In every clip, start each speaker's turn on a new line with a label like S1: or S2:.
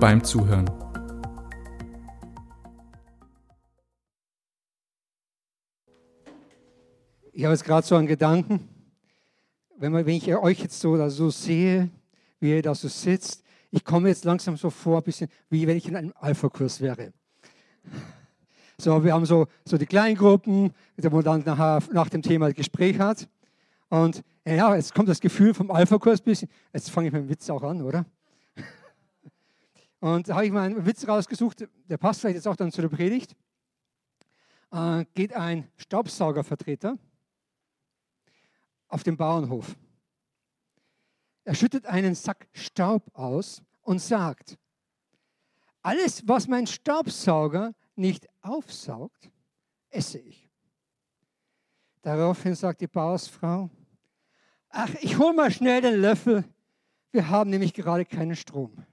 S1: beim Zuhören.
S2: Ich habe jetzt gerade so einen Gedanken, wenn, man, wenn ich euch jetzt so, so sehe, wie ihr da so sitzt, ich komme jetzt langsam so vor, ein bisschen wie wenn ich in einem Alpha-Kurs wäre. So, wir haben so, so die Kleingruppen, wo man dann nachher, nach dem Thema Gespräch hat. Und ja, jetzt kommt das Gefühl vom Alpha-Kurs ein bisschen. Jetzt fange ich mit dem Witz auch an, oder? Und da habe ich mal einen Witz rausgesucht, der passt vielleicht jetzt auch dann zu der Predigt. Äh, geht ein Staubsaugervertreter auf dem Bauernhof. Er schüttet einen Sack Staub aus und sagt, alles, was mein Staubsauger nicht aufsaugt, esse ich. Daraufhin sagt die Bauersfrau, ach, ich hole mal schnell den Löffel, wir haben nämlich gerade keinen Strom.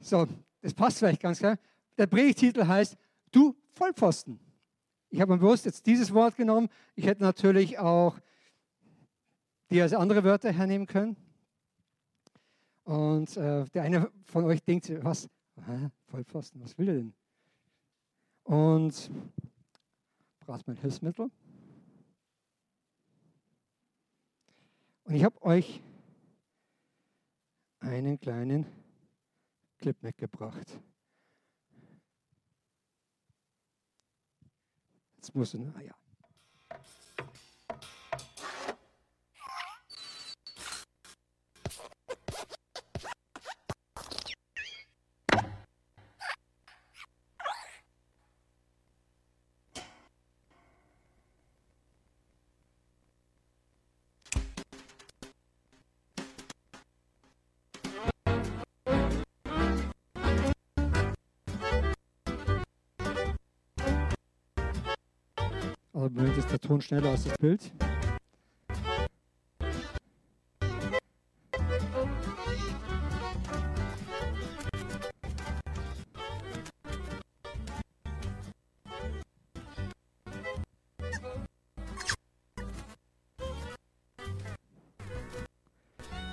S2: So, das passt vielleicht ganz klar. Der Predigtitel heißt, du Vollpfosten. Ich habe bewusst jetzt dieses Wort genommen. Ich hätte natürlich auch die als andere Wörter hernehmen können. Und äh, der eine von euch denkt, was? Hä? Vollpfosten, was will er denn? Und braucht mein Hilfsmittel. Und ich habe euch einen kleinen Clip mitgebracht. Jetzt muss er, ah im Moment ist der Ton schneller als das Bild.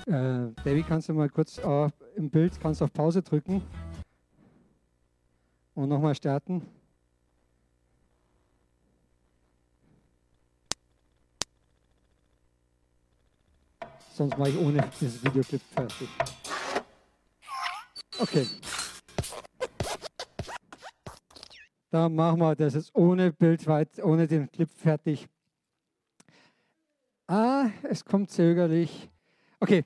S2: Äh, David, kannst du mal kurz äh, im Bild kannst auf Pause drücken und nochmal starten? Sonst mache ich ohne dieses Videoclip fertig. Okay. Da machen wir das jetzt ohne Bild ohne den Clip fertig. Ah, es kommt zögerlich. Okay.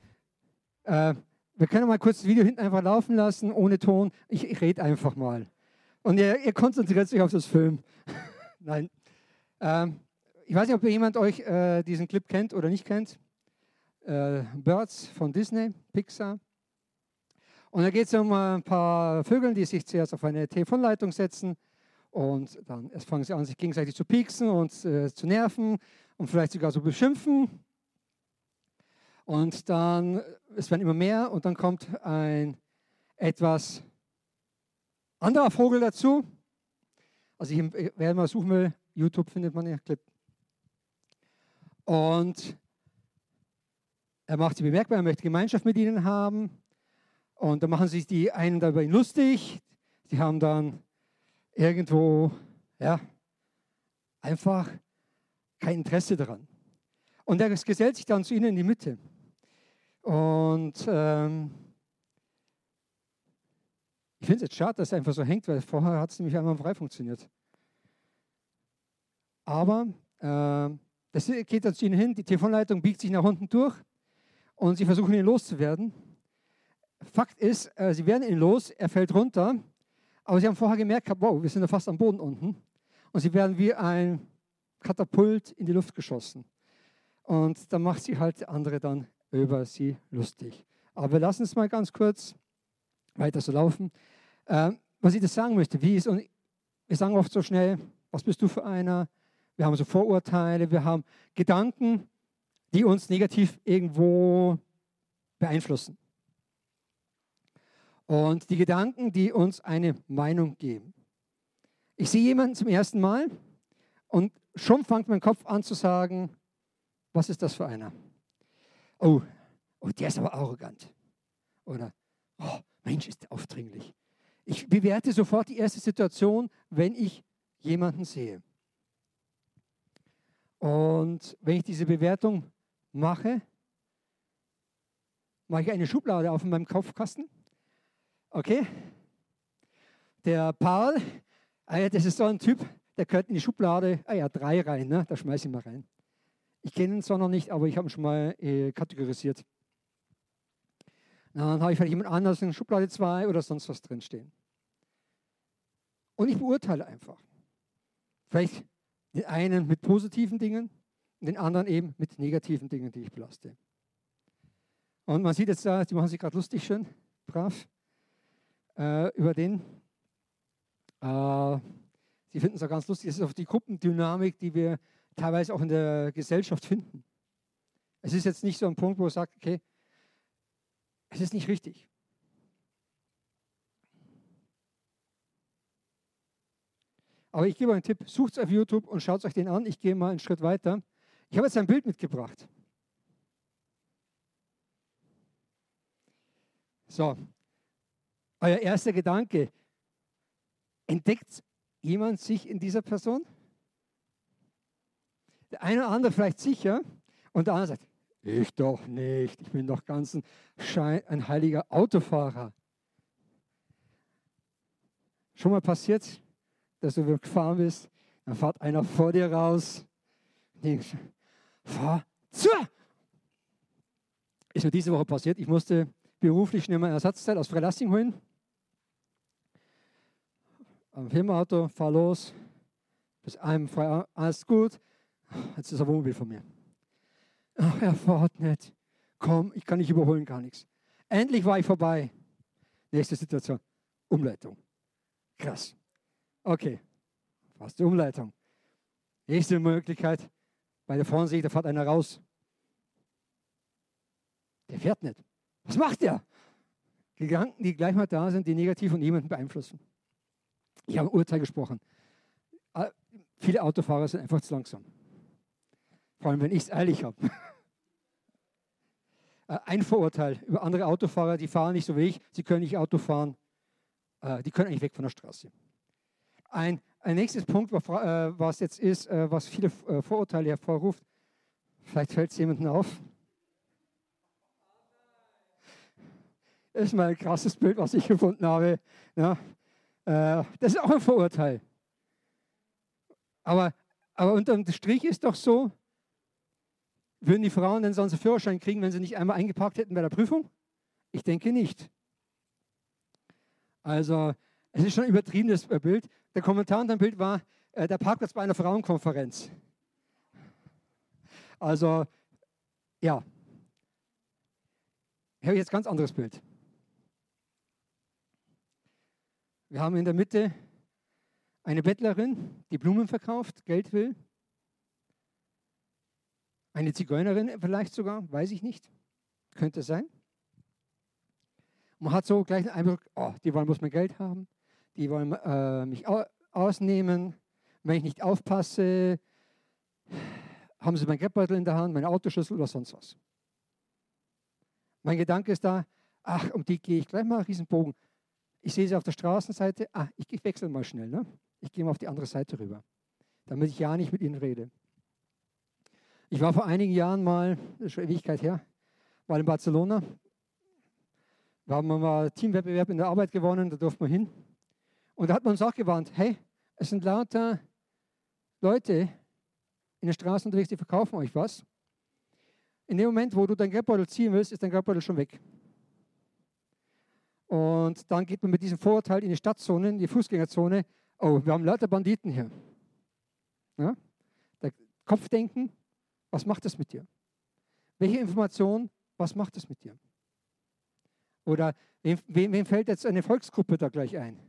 S2: Äh, wir können mal kurz das Video hinten einfach laufen lassen, ohne Ton. Ich, ich rede einfach mal. Und ihr, ihr, konzentriert sich auf das Film. Nein. Ähm, ich weiß nicht, ob jemand euch äh, diesen Clip kennt oder nicht kennt äh, Birds von Disney, Pixar. Und da geht es um ein paar Vögel, die sich zuerst auf eine Telefonleitung setzen und dann erst fangen sie an, sich gegenseitig zu pieksen und äh, zu nerven und vielleicht sogar zu beschimpfen. Und dann, es werden immer mehr und dann kommt ein etwas anderer Vogel dazu. Also ich, wer mal suchen will, YouTube findet man den Clip. Und er macht sie bemerkbar, er möchte Gemeinschaft mit ihnen haben. Und dann machen sich die einen dabei lustig. Die haben dann irgendwo, ja, einfach kein Interesse daran. Und er gesellt sich dann zu ihnen in die Mitte. Und ähm, ich finde es jetzt schade, dass es einfach so hängt, weil vorher hat es nämlich einmal frei funktioniert. Aber äh, das geht dann zu ihnen hin, die Telefonleitung biegt sich nach unten durch und sie versuchen ihn loszuwerden. Fakt ist, äh, sie werden ihn los, er fällt runter, aber sie haben vorher gemerkt, wow, wir sind ja fast am Boden unten. Und sie werden wie ein Katapult in die Luft geschossen. Und dann macht sie halt andere dann über sie lustig. Aber wir lassen es mal ganz kurz weiter so laufen. Äh, was ich das sagen möchte, wie ist, und wir sagen oft so schnell, was bist du für einer? Wir haben so Vorurteile, wir haben Gedanken, die uns negativ irgendwo beeinflussen. Und die Gedanken, die uns eine Meinung geben. Ich sehe jemanden zum ersten Mal und schon fängt mein Kopf an zu sagen, was ist das für einer? Oh, oh der ist aber arrogant. Oder, oh, Mensch, ist der aufdringlich. Ich bewerte sofort die erste Situation, wenn ich jemanden sehe. Und wenn ich diese Bewertung mache, mache ich eine Schublade auf in meinem Kopfkasten. Okay? Der Paul, ah das ist so ein Typ, der gehört in die Schublade, ah ja, drei rein, ne? da schmeiße ich mal rein. Ich kenne ihn zwar noch nicht, aber ich habe ihn schon mal äh, kategorisiert. Dann habe ich vielleicht jemand anderes in Schublade 2 oder sonst was drinstehen. Und ich beurteile einfach. Vielleicht den einen mit positiven Dingen und den anderen eben mit negativen Dingen, die ich belaste. Und man sieht jetzt da, die machen sich gerade lustig schön, brav, äh, über den. Äh, sie finden es auch ganz lustig. Das ist auch die Gruppendynamik, die wir teilweise auch in der Gesellschaft finden. Es ist jetzt nicht so ein Punkt, wo man sagt, okay, es ist nicht richtig. Aber ich gebe euch einen Tipp, sucht es auf YouTube und schaut euch den an. Ich gehe mal einen Schritt weiter. Ich habe jetzt ein Bild mitgebracht. So, euer erster Gedanke. Entdeckt jemand sich in dieser Person? Der eine oder andere vielleicht sicher und der andere sagt, ich doch nicht, ich bin doch ganz ein, Schein, ein heiliger Autofahrer. Schon mal passiert? dass du gefahren bist, dann fährt einer vor dir raus. Denkst, fahr zu! Ist mir diese Woche passiert. Ich musste beruflich schnell mal Ersatzteil aus Freilassing holen. Am Firmenauto, fahr los. Bis einem frei, alles gut. Jetzt ist ein Wohnmobil von mir. Ach, er fährt nicht. Komm, ich kann nicht überholen, gar nichts. Endlich war ich vorbei. Nächste Situation. Umleitung. Krass. Okay, fast die Umleitung. Nächste Möglichkeit, bei der vorne sehe ich, da fährt einer raus. Der fährt nicht. Was macht der? Gedanken, die gleich mal da sind, die negativ und niemanden beeinflussen. Ich habe ein Urteil gesprochen. Ah, viele Autofahrer sind einfach zu langsam. Vor allem, wenn ich es ehrlich habe. Äh, ein Vorurteil über andere Autofahrer, die fahren nicht so wie ich, sie können nicht Auto fahren, äh, die können eigentlich weg von der Straße. Ein, ein nächstes Punkt, äh, was jetzt ist, äh, was viele äh, Vorurteile hervorruft, vielleicht fällt es jemandem auf. Das ist mal ein krasses Bild, was ich gefunden habe. Ja, das ist auch ein Vorurteil. Aber, aber unterm Strich ist doch so, würden die Frauen denn sonst einen Führerschein kriegen, wenn sie nicht einmal eingepackt hätten bei der Prüfung? Ich denke nicht. Also es ist schon ein übertriebenes Bild. Der Kommentar unter dem Bild war äh, der Parkplatz bei einer Frauenkonferenz. Also, ja. Hier habe ich jetzt ganz anderes Bild. Wir haben in der Mitte eine Bettlerin, die Blumen verkauft, Geld will. Eine Zigeunerin vielleicht sogar, weiß ich nicht. Könnte sein. Man hat so gleich den Eindruck, oh, die wollen bloß mehr Geld haben die wollen äh, mich ausnehmen. Wenn ich nicht aufpasse, haben sie mein Geldbeutel in der Hand, meine Autoschlüssel oder sonst was. Mein Gedanke ist da, ach, um die gehe ich gleich mal einen Riesenbogen. Ich sehe sie auf der Straßenseite, ah, ich wechsle mal schnell. Ne? Ich gehe mal auf die andere Seite rüber, damit ich ja nicht mit ihnen rede. Ich war vor einigen Jahren mal, das ist schon Ewigkeit her, war in Barcelona. Da haben wir mal Teamwettbewerb in der Arbeit gewonnen, da durften wir hin. Und da hat man uns auch gewarnt, hey, es sind lauter Leute in der Straße unterwegs, die verkaufen euch was. In dem Moment, wo du dein Geldbeutel ziehen willst, ist dein Geldbeutel schon weg. Und dann geht man mit diesem Vorurteil in die Stadtzone, in die Fußgängerzone. Oh, wir haben lauter Banditen hier. Ja? Der Kopfdenken, was macht das mit dir? Welche Information, was macht das mit dir? Oder wem, wem, wem fällt jetzt eine Volksgruppe da gleich ein?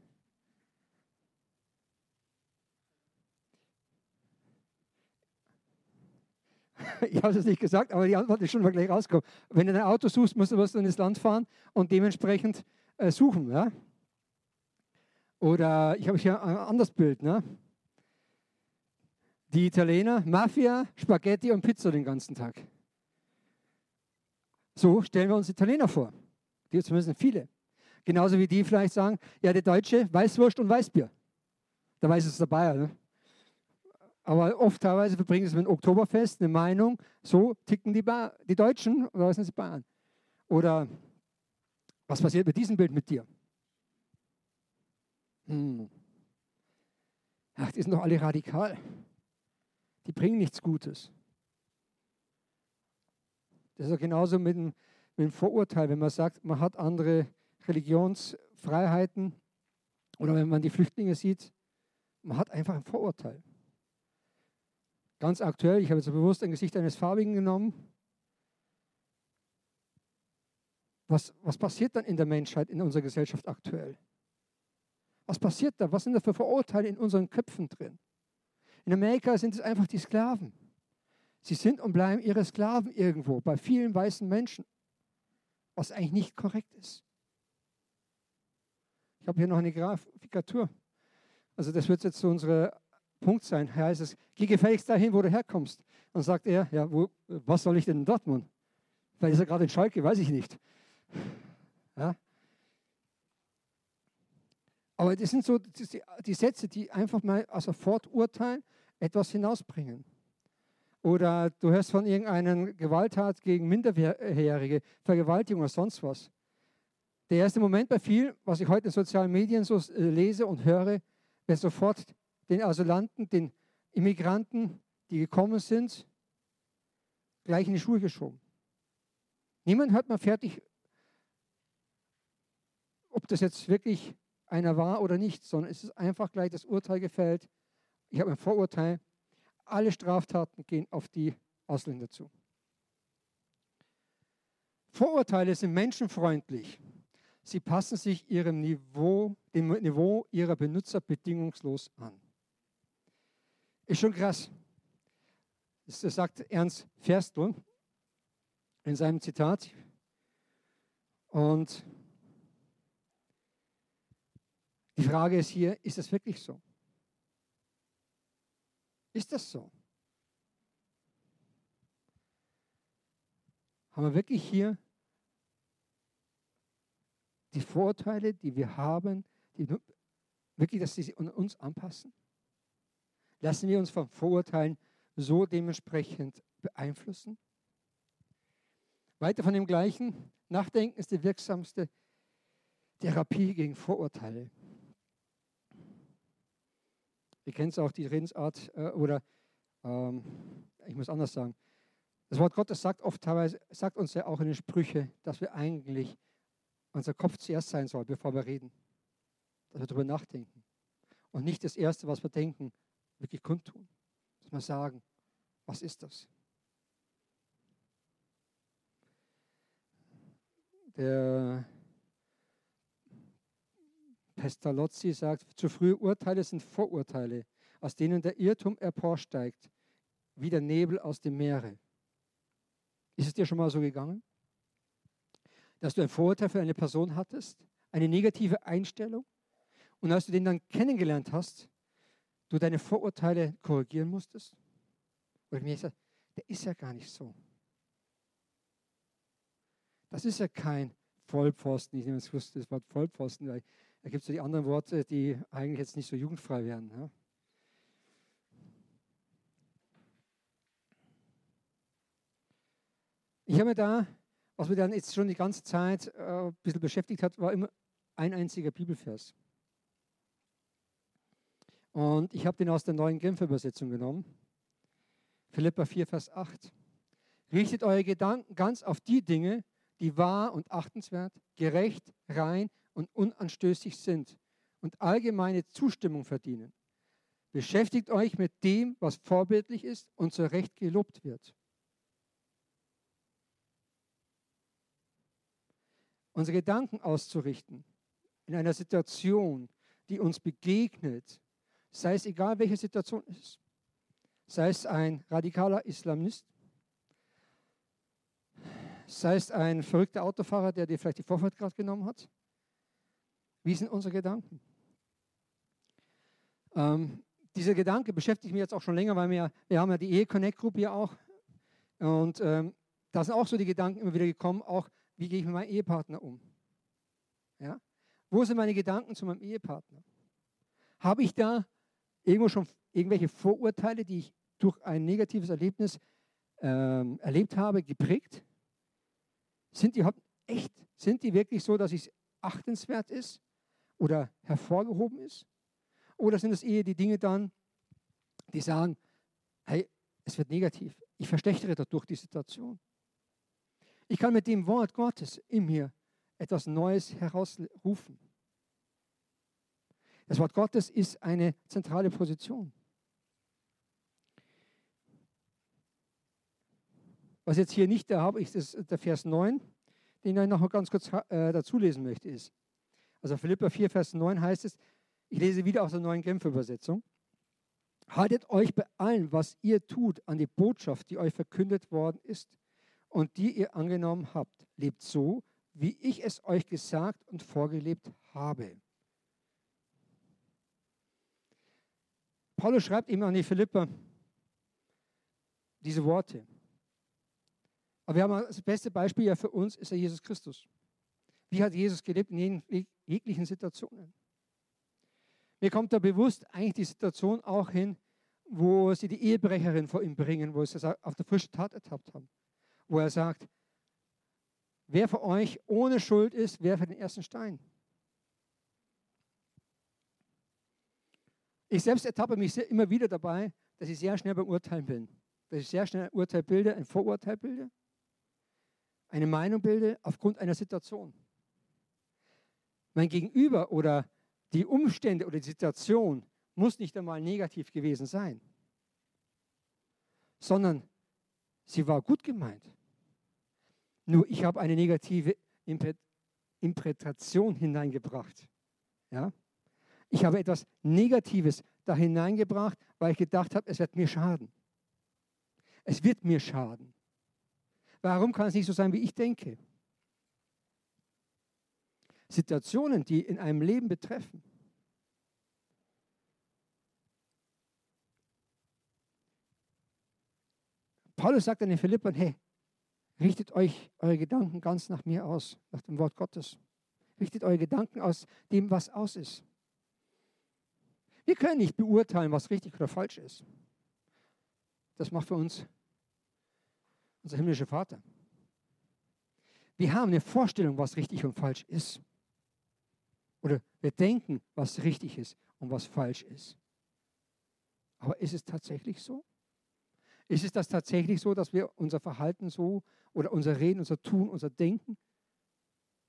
S2: Ich habe es nicht gesagt, aber die Antwort ist schon mal gleich rausgekommen. Wenn du ein Auto suchst, musst du was ins Land fahren und dementsprechend äh, suchen. Ja? Oder ich habe hier ein anderes Bild. Ne? Die Italiener, Mafia, Spaghetti und Pizza den ganzen Tag. So stellen wir uns Italiener vor. Die zumindest viele. Genauso wie die vielleicht sagen, ja, der Deutsche, Weißwurst und Weißbier. Da weiß es der Bayer. Ne? Aber oft teilweise verbringen sie mit dem Oktoberfest eine Meinung, so ticken die, ba die Deutschen oder was sind sie Bayern? Oder was passiert mit diesem Bild mit dir? Hm. Ach, die sind doch alle radikal. Die bringen nichts Gutes. Das ist ja genauso mit dem, mit dem Vorurteil, wenn man sagt, man hat andere Religionsfreiheiten oder wenn man die Flüchtlinge sieht, man hat einfach ein Vorurteil. Ganz aktuell, ich habe jetzt bewusst ein Gesicht eines Farbigen genommen. Was, was passiert dann in der Menschheit, in unserer Gesellschaft aktuell? Was passiert da? Was sind da für Vorurteile in unseren Köpfen drin? In Amerika sind es einfach die Sklaven. Sie sind und bleiben ihre Sklaven irgendwo, bei vielen weißen Menschen, was eigentlich nicht korrekt ist. Ich habe hier noch eine Grafikatur. Also das wird jetzt so unsere Punkt sein. Heißt es, geh gefälligst dahin, wo du herkommst. Dann sagt er, ja, wo, was soll ich denn in Dortmund? Vielleicht ist er gerade in Schalke, weiß ich nicht. Ja? Aber das sind so die, die Sätze, die einfach mal also forturteilen, etwas hinausbringen. Oder du hörst von irgendeiner Gewalttat gegen Minderjährige, Vergewaltigung oder sonst was. Der erste Moment bei vielen, was ich heute in sozialen Medien so äh, lese und höre, wäre sofort den Asylanten, den Immigranten, die gekommen sind, gleich in die Schuhe geschoben. Niemand hört mal fertig, ob das jetzt wirklich einer war oder nicht, sondern es ist einfach gleich das Urteil gefällt. Ich habe ein Vorurteil. Alle Straftaten gehen auf die Ausländer zu. Vorurteile sind menschenfreundlich. Sie passen sich ihrem Niveau, dem Niveau ihrer Benutzer bedingungslos an. Ist schon krass. Das sagt Ernst Ferstl in seinem Zitat. Und die Frage ist hier, ist das wirklich so? Ist das so? Haben wir wirklich hier die Vorteile, die wir haben, die wirklich, dass sie uns anpassen? Lassen wir uns von Vorurteilen so dementsprechend beeinflussen? Weiter von dem gleichen. Nachdenken ist die wirksamste Therapie gegen Vorurteile. Ihr kennt auch die Redensart äh, oder ähm, ich muss anders sagen. Das Wort Gottes sagt oft teilweise, sagt uns ja auch in den Sprüchen, dass wir eigentlich unser Kopf zuerst sein soll, bevor wir reden. Dass wir darüber nachdenken. Und nicht das Erste, was wir denken, wirklich kundtun. Dass wir sagen, was ist das? Der Pestalozzi sagt, zu frühe Urteile sind Vorurteile, aus denen der Irrtum emporsteigt, wie der Nebel aus dem Meere. Ist es dir schon mal so gegangen? Dass du ein Vorurteil für eine Person hattest, eine negative Einstellung, und als du den dann kennengelernt hast, du deine Vorurteile korrigieren musstest? Oder mir gesagt, der ist ja gar nicht so. Das ist ja kein Vollpfosten. Ich nehme das Wort Vollpfosten, weil da gibt es ja die anderen Worte, die eigentlich jetzt nicht so jugendfrei wären. Ja? Ich habe mir da, was mir dann jetzt schon die ganze Zeit äh, ein bisschen beschäftigt hat, war immer ein einziger Bibelvers. Und ich habe den aus der neuen Genfer Übersetzung genommen. Philippa 4, Vers 8. Richtet eure Gedanken ganz auf die Dinge, die wahr und achtenswert, gerecht, rein und unanstößig sind und allgemeine Zustimmung verdienen. Beschäftigt euch mit dem, was vorbildlich ist und zu Recht gelobt wird. unsere Gedanken auszurichten in einer Situation, die uns begegnet, sei es egal, welche Situation es ist, sei es ein radikaler Islamist, sei es ein verrückter Autofahrer, der dir vielleicht die Vorfahrt gerade genommen hat. Wie sind unsere Gedanken? Ähm, dieser Gedanke beschäftigt mich jetzt auch schon länger, weil wir, wir haben ja die Ehe-Connect-Gruppe hier auch. Und ähm, da sind auch so die Gedanken immer wieder gekommen, auch wie gehe ich mit meinem Ehepartner um? Ja? Wo sind meine Gedanken zu meinem Ehepartner? Habe ich da irgendwo schon irgendwelche Vorurteile, die ich durch ein negatives Erlebnis ähm, erlebt habe, geprägt? Sind die echt? Sind die wirklich so, dass es achtenswert ist oder hervorgehoben ist? Oder sind es eher die Dinge dann, die sagen, hey, es wird negativ. Ich verschlechtere dadurch die Situation. Ich kann mit dem Wort Gottes in mir etwas Neues herausrufen. Das Wort Gottes ist eine zentrale Position. Was jetzt hier nicht da habe, ist der Vers 9, den ich noch ganz kurz äh, dazu lesen möchte, ist. Also Philippa 4, Vers 9 heißt es, ich lese wieder aus der neuen Genfer Übersetzung. Haltet euch bei allem, was ihr tut, an die Botschaft, die euch verkündet worden ist und die ihr angenommen habt. Lebt so, wie ich es euch gesagt und vorgelebt habe. Paulus schreibt ihm an die Philipper diese Worte. Aber wir haben das beste Beispiel ja für uns ist ja Jesus Christus. Wie hat Jesus gelebt in jeglichen Situationen? Mir kommt da bewusst eigentlich die Situation auch hin, wo sie die Ehebrecherin vor ihm bringen, wo sie es auf der frischen Tat ertappt haben. Wo er sagt, wer von euch ohne Schuld ist, werfe den ersten Stein. Ich selbst ertappe mich immer wieder dabei, dass ich sehr schnell beim Urteilen bin. Dass ich sehr schnell ein Urteil bilde, ein Vorurteil bilde, eine Meinung bilde aufgrund einer Situation. Mein Gegenüber oder die Umstände oder die Situation muss nicht einmal negativ gewesen sein, sondern sie war gut gemeint. Nur ich habe eine negative Interpretation hineingebracht. Ja? Ich habe etwas Negatives da hineingebracht, weil ich gedacht habe, es wird mir schaden. Es wird mir schaden. Warum kann es nicht so sein, wie ich denke? Situationen, die in einem Leben betreffen. Paulus sagt an den Philippern, hey, richtet euch eure Gedanken ganz nach mir aus, nach dem Wort Gottes. Richtet eure Gedanken aus dem, was aus ist. Wir können nicht beurteilen, was richtig oder falsch ist. Das macht für uns unser himmlischer Vater. Wir haben eine Vorstellung, was richtig und falsch ist. Oder wir denken, was richtig ist und was falsch ist. Aber ist es tatsächlich so? Ist es das tatsächlich so, dass wir unser Verhalten so oder unser Reden, unser Tun, unser Denken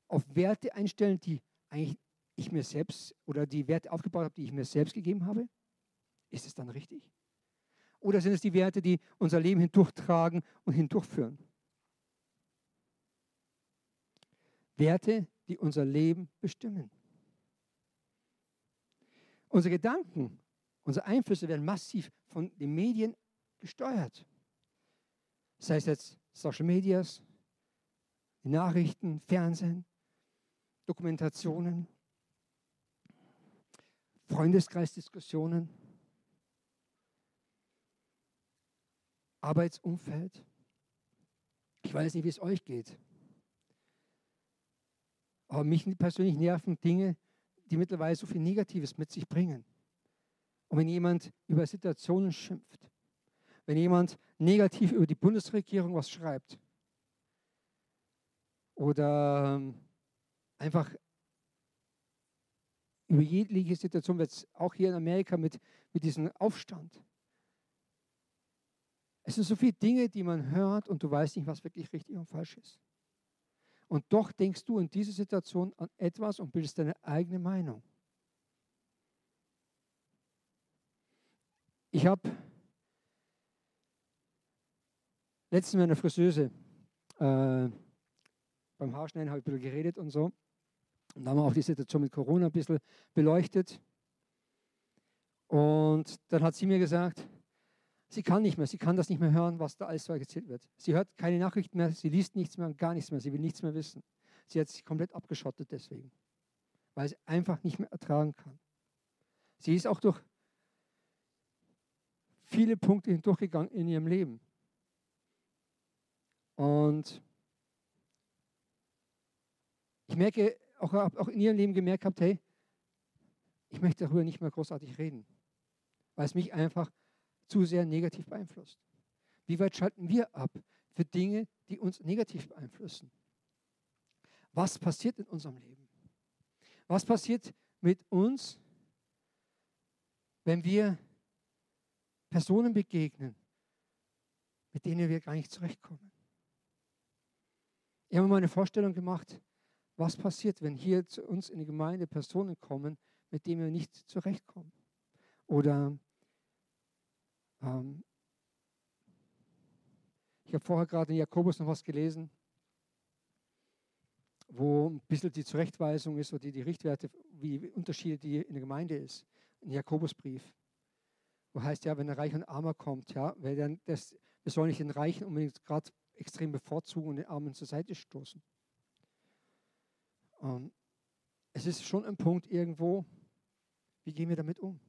S2: auf Werte einstellen, die eigentlich ich mir selbst oder die Werte aufgebaut habe, die ich mir selbst gegeben habe? Ist es dann richtig? Oder sind es die Werte, die unser Leben hindurchtragen und hindurchführen? Werte, die unser Leben bestimmen. Unsere Gedanken, unsere Einflüsse werden massiv von den Medien gesteuert. Sei es jetzt Social Medias, die Nachrichten, Fernsehen, Dokumentationen, Freundeskreisdiskussionen, Arbeitsumfeld. Ich weiß nicht, wie es euch geht. Aber mich persönlich nerven Dinge, die mittlerweile so viel Negatives mit sich bringen. Und wenn jemand über Situationen schimpft, wenn jemand negativ über die Bundesregierung was schreibt oder ähm, einfach über jegliche Situation, jetzt auch hier in Amerika mit, mit diesem Aufstand. Es sind so viele Dinge, die man hört und du weißt nicht, was wirklich richtig und falsch ist. Und doch denkst du in dieser Situation an etwas und bildest deine eigene Meinung. Ich habe letztens meiner Friseuse äh, beim Haarschneiden ich ein bisschen geredet und so. Und da haben wir auch die Situation mit Corona ein bisschen beleuchtet. Und dann hat sie mir gesagt, sie kann nicht mehr, sie kann das nicht mehr hören, was da alles so erzählt wird. Sie hört keine Nachrichten mehr, sie liest nichts mehr und gar nichts mehr, sie will nichts mehr wissen. Sie hat sich komplett abgeschottet deswegen, weil sie einfach nicht mehr ertragen kann. Sie ist auch durch viele Punkte hindurchgegangen in ihrem Leben. Und ich merke, auch, auch in ihrem Leben gemerkt habt, hey, ich möchte darüber nicht mehr großartig reden, weil es mich einfach zu sehr negativ beeinflusst. Wie weit schalten wir ab für Dinge, die uns negativ beeinflussen? Was passiert in unserem Leben? Was passiert mit uns, wenn wir Personen begegnen, mit denen wir gar nicht zurechtkommen? Ich habe mir mal eine Vorstellung gemacht, was passiert, wenn hier zu uns in die Gemeinde Personen kommen, mit denen wir nicht zurechtkommen. Oder ähm, ich habe vorher gerade in Jakobus noch was gelesen, wo ein bisschen die Zurechtweisung ist oder die, die Richtwerte, wie Unterschiede, die in der Gemeinde ist. Ein Jakobusbrief. Wo heißt ja, wenn ein Reich und Armer kommt, ja, weil dann das, wir sollen nicht den Reichen unbedingt gerade extrem bevorzugen und den Armen zur Seite stoßen. Ähm, es ist schon ein Punkt irgendwo, wie gehen wir damit um?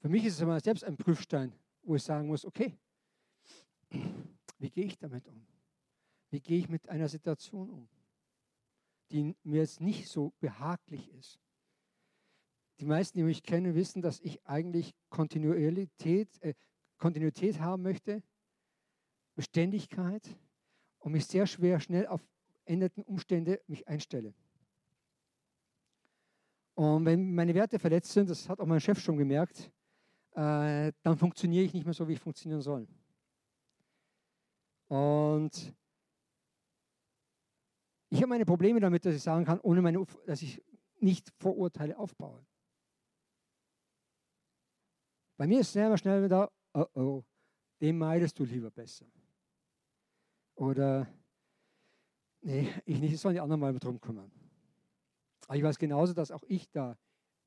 S2: Für mich ist es immer selbst ein Prüfstein, wo ich sagen muss, okay, wie gehe ich damit um? Wie gehe ich mit einer Situation um, die mir jetzt nicht so behaglich ist? Die meisten, die mich kennen, wissen, dass ich eigentlich Kontinuität, äh, Kontinuität haben möchte, Beständigkeit und mich sehr schwer schnell auf änderten Umstände mich einstelle. Und wenn meine Werte verletzt sind, das hat auch mein Chef schon gemerkt, äh, dann funktioniere ich nicht mehr so, wie ich funktionieren soll. Und ich habe meine Probleme damit, dass ich sagen kann, ohne meine, dass ich nicht Vorurteile aufbaue. Bei mir ist selber schnell wieder, oh oh, den meidest du lieber besser. Oder, nee, ich nicht, es sollen die anderen mal drum kümmern. Aber ich weiß genauso, dass auch ich da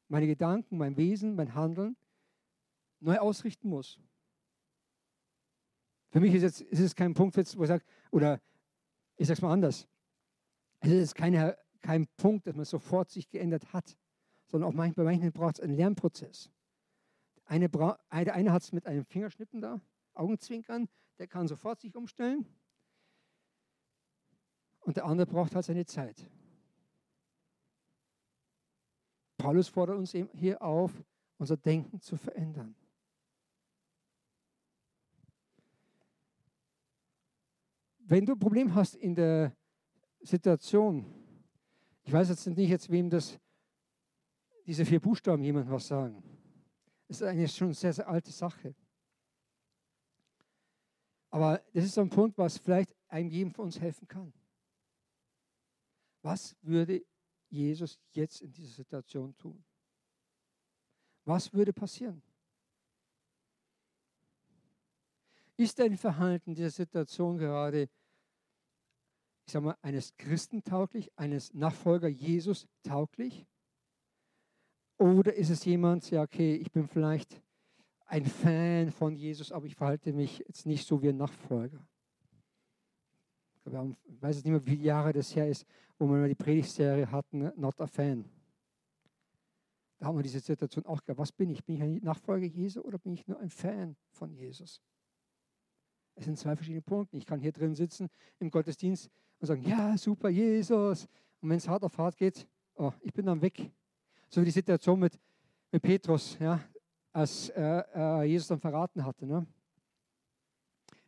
S2: meine Gedanken, mein Wesen, mein Handeln neu ausrichten muss. Für mich ist, jetzt, ist es kein Punkt, wo ich sage, oder ich sage es mal anders, es ist keine, kein Punkt, dass man sofort sich geändert hat, sondern auch manchmal, bei manchen braucht es einen Lernprozess. Eine, der eine hat es mit einem Fingerschnippen da, Augenzwinkern, der kann sofort sich umstellen. Und der andere braucht halt seine Zeit. Paulus fordert uns hier auf, unser Denken zu verändern. Wenn du ein Problem hast in der Situation, ich weiß jetzt nicht jetzt, wem das, diese vier Buchstaben jemand was sagen. Das ist eigentlich schon eine sehr, sehr alte Sache. Aber das ist so ein Punkt, was vielleicht einem jedem von uns helfen kann. Was würde Jesus jetzt in dieser Situation tun? Was würde passieren? Ist dein Verhalten in dieser Situation gerade ich sage mal, eines Christen tauglich, eines Nachfolger Jesus tauglich? Oder ist es jemand, ja, okay, ich bin vielleicht ein Fan von Jesus, aber ich verhalte mich jetzt nicht so wie ein Nachfolger? Ich weiß nicht mehr, wie viele Jahre das her ist, wo wir die Predigtserie hatten, Not a Fan. Da haben wir diese Situation auch gehabt. Was bin ich? Bin ich ein Nachfolger Jesu oder bin ich nur ein Fan von Jesus? Es sind zwei verschiedene Punkte. Ich kann hier drin sitzen im Gottesdienst und sagen, ja, super, Jesus. Und wenn es hart auf hart geht, oh, ich bin dann weg. So wie die Situation mit, mit Petrus, ja, als äh, äh, Jesus dann verraten hatte. Ne?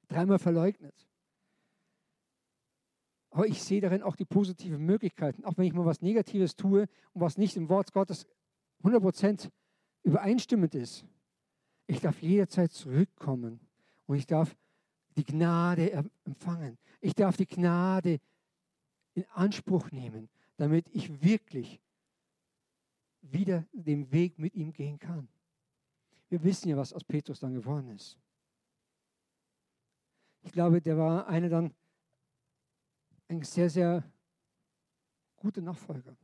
S2: Dreimal verleugnet. Aber ich sehe darin auch die positiven Möglichkeiten. Auch wenn ich mal was Negatives tue und was nicht im Wort Gottes 100% übereinstimmend ist. Ich darf jederzeit zurückkommen und ich darf die Gnade empfangen. Ich darf die Gnade in Anspruch nehmen, damit ich wirklich wieder den Weg mit ihm gehen kann. Wir wissen ja, was aus Petrus dann geworden ist. Ich glaube, der war einer dann ein sehr, sehr guter Nachfolger.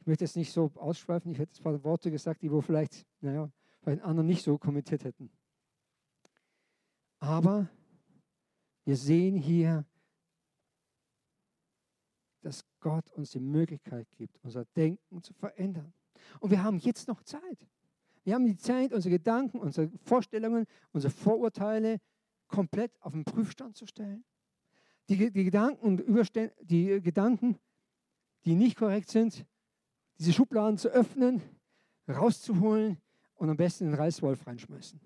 S2: Ich möchte jetzt nicht so ausschweifen, ich hätte ein paar Worte gesagt, die wo vielleicht, naja, den anderen nicht so kommentiert hätten. Aber wir sehen hier, dass Gott uns die Möglichkeit gibt, unser Denken zu verändern. Und wir haben jetzt noch Zeit. Wir haben die Zeit, unsere Gedanken, unsere Vorstellungen, unsere Vorurteile komplett auf den Prüfstand zu stellen. Die, die Gedanken die Gedanken, die nicht korrekt sind, diese Schubladen zu öffnen, rauszuholen und am besten in den Reißwolf reinschmeißen,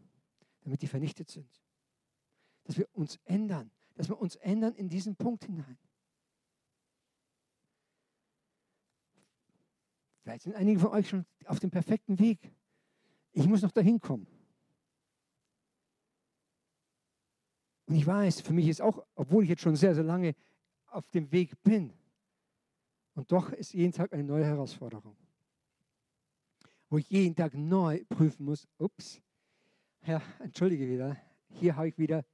S2: damit die vernichtet sind. Dass wir uns ändern, dass wir uns ändern in diesen Punkt hinein. Vielleicht sind einige von euch schon auf dem perfekten Weg. Ich muss noch dahin kommen. Und ich weiß, für mich ist auch, obwohl ich jetzt schon sehr, sehr lange auf dem Weg bin, und doch ist jeden Tag eine neue Herausforderung, wo ich jeden Tag neu prüfen muss, ups, ja, entschuldige wieder, hier habe ich wieder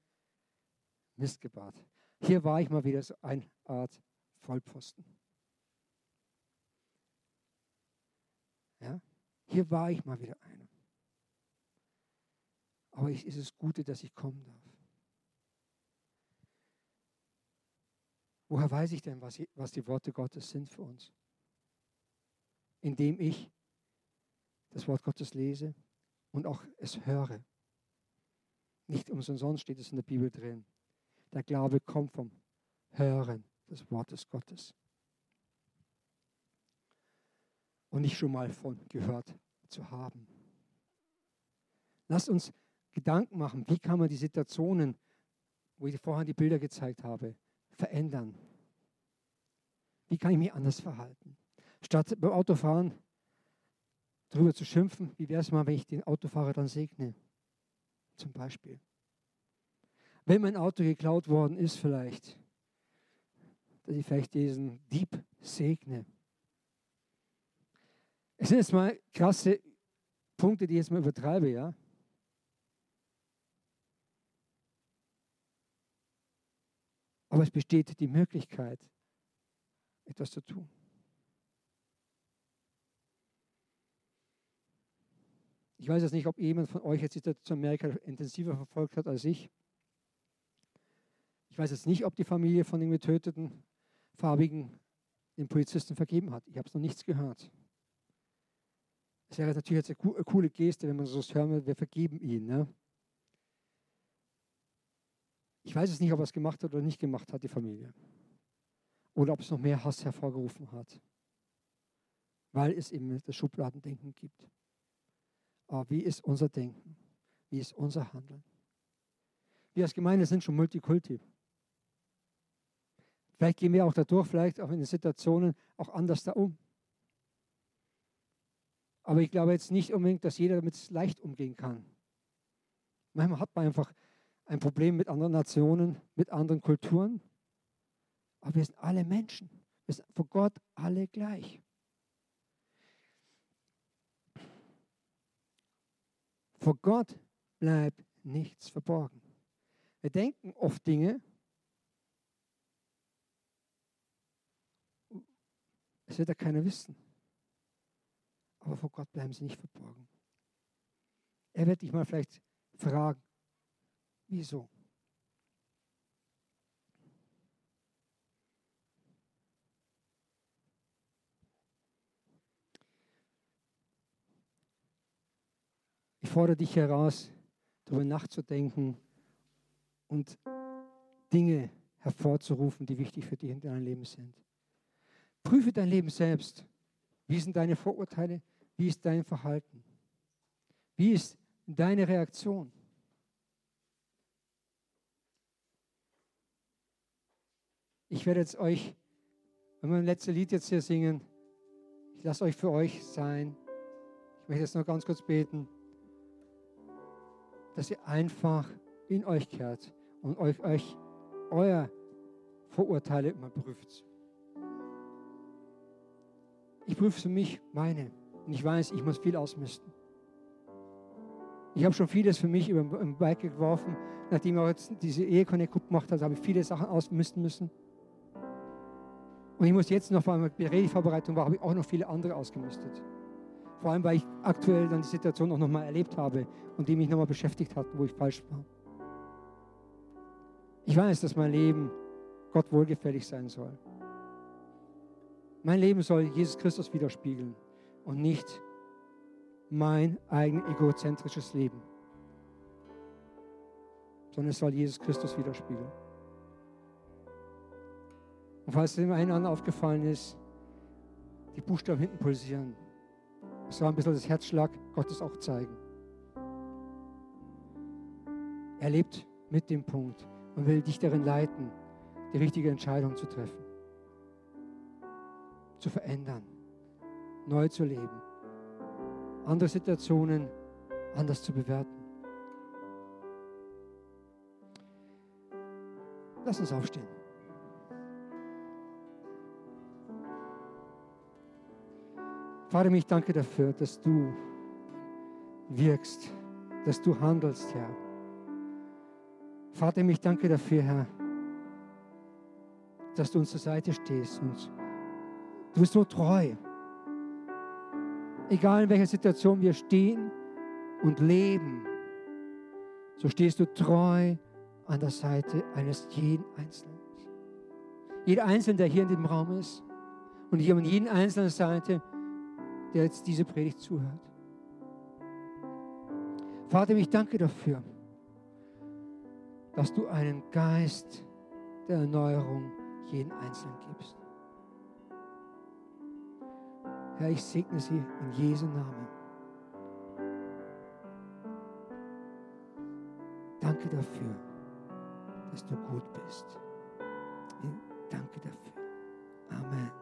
S2: Mist gebaut. Hier war ich mal wieder so eine Art Vollposten. Ja, hier war ich mal wieder einer. Aber es ist das Gute, dass ich kommen darf. Woher weiß ich denn, was, was die Worte Gottes sind für uns? Indem ich das Wort Gottes lese und auch es höre. Nicht umsonst steht es in der Bibel drin. Der Glaube kommt vom Hören des Wortes Gottes. Und nicht schon mal von gehört zu haben. Lasst uns Gedanken machen, wie kann man die Situationen, wo ich vorhin die Bilder gezeigt habe, verändern? Wie kann ich mich anders verhalten? Statt beim Autofahren darüber zu schimpfen, wie wäre es mal, wenn ich den Autofahrer dann segne? Zum Beispiel. Wenn mein Auto geklaut worden ist, vielleicht, dass ich vielleicht diesen Dieb segne. Es sind jetzt mal krasse Punkte, die ich jetzt mal übertreibe, ja. Aber es besteht die Möglichkeit, etwas zu tun. Ich weiß jetzt nicht, ob jemand von euch jetzt die Situation Amerika intensiver verfolgt hat als ich. Ich weiß jetzt nicht, ob die Familie von den getöteten Farbigen den Polizisten vergeben hat. Ich habe es noch nichts gehört. Es wäre natürlich jetzt eine coole Geste, wenn man so hören will, wir vergeben ihn. Ne? Ich weiß es nicht, ob er es gemacht hat oder nicht gemacht hat, die Familie. Oder ob es noch mehr Hass hervorgerufen hat. Weil es eben das Schubladendenken gibt. Aber wie ist unser Denken? Wie ist unser Handeln? Wir als Gemeinde sind schon Multikulti. Vielleicht gehen wir auch dadurch, vielleicht auch in den Situationen auch anders da um. Aber ich glaube jetzt nicht unbedingt, dass jeder damit leicht umgehen kann. Manchmal hat man einfach ein Problem mit anderen Nationen, mit anderen Kulturen. Aber wir sind alle Menschen. Wir sind vor Gott alle gleich. Vor Gott bleibt nichts verborgen. Wir denken oft Dinge, es wird ja keiner wissen. Aber vor Gott bleiben sie nicht verborgen. Er wird dich mal vielleicht fragen, wieso? Ich fordere dich heraus, darüber nachzudenken und Dinge hervorzurufen, die wichtig für dich in deinem Leben sind. Prüfe dein Leben selbst. Wie sind deine Vorurteile? Wie ist dein Verhalten? Wie ist deine Reaktion? Ich werde jetzt euch, wenn wir ein letztes Lied jetzt hier singen, ich lasse euch für euch sein. Ich möchte jetzt noch ganz kurz beten, dass ihr einfach in euch kehrt und euch, euch euer Vorurteile immer prüft. Ich prüfe für mich meine. Und ich weiß, ich muss viel ausmisten. Ich habe schon vieles für mich über den Bike geworfen. Nachdem ich jetzt diese Ehe-Connect gemacht habe, habe ich viele Sachen ausmisten müssen. Und ich muss jetzt noch, bei der Redevorbereitung war, habe ich auch noch viele andere ausgemistet. Vor allem, weil ich aktuell dann die Situation auch nochmal erlebt habe und die mich nochmal beschäftigt hat, wo ich falsch war. Ich weiß, dass mein Leben Gott wohlgefällig sein soll. Mein Leben soll Jesus Christus widerspiegeln und nicht mein eigen egozentrisches Leben, sondern es soll Jesus Christus widerspiegeln. Und falls dem einen anderen aufgefallen ist, die Buchstaben hinten pulsieren, es soll ein bisschen das Herzschlag Gottes auch zeigen. Er lebt mit dem Punkt und will dich darin leiten, die richtige Entscheidung zu treffen, zu verändern, neu zu leben, andere Situationen anders zu bewerten. Lass uns aufstehen. Vater, ich danke dafür, dass du wirkst, dass du handelst, Herr. Vater, ich danke dafür, Herr, dass du uns zur Seite stehst und du bist so treu. Egal in welcher Situation wir stehen und leben, so stehst du treu an der Seite eines jeden Einzelnen. Jeder Einzelne, der hier in dem Raum ist und hier an jeden einzelnen Seite, der jetzt diese Predigt zuhört. Vater, ich danke dafür, dass du einen Geist der Erneuerung jeden Einzelnen gibst. Herr, ich segne sie in Jesu Namen. Danke dafür, dass du gut bist. Danke dafür. Amen.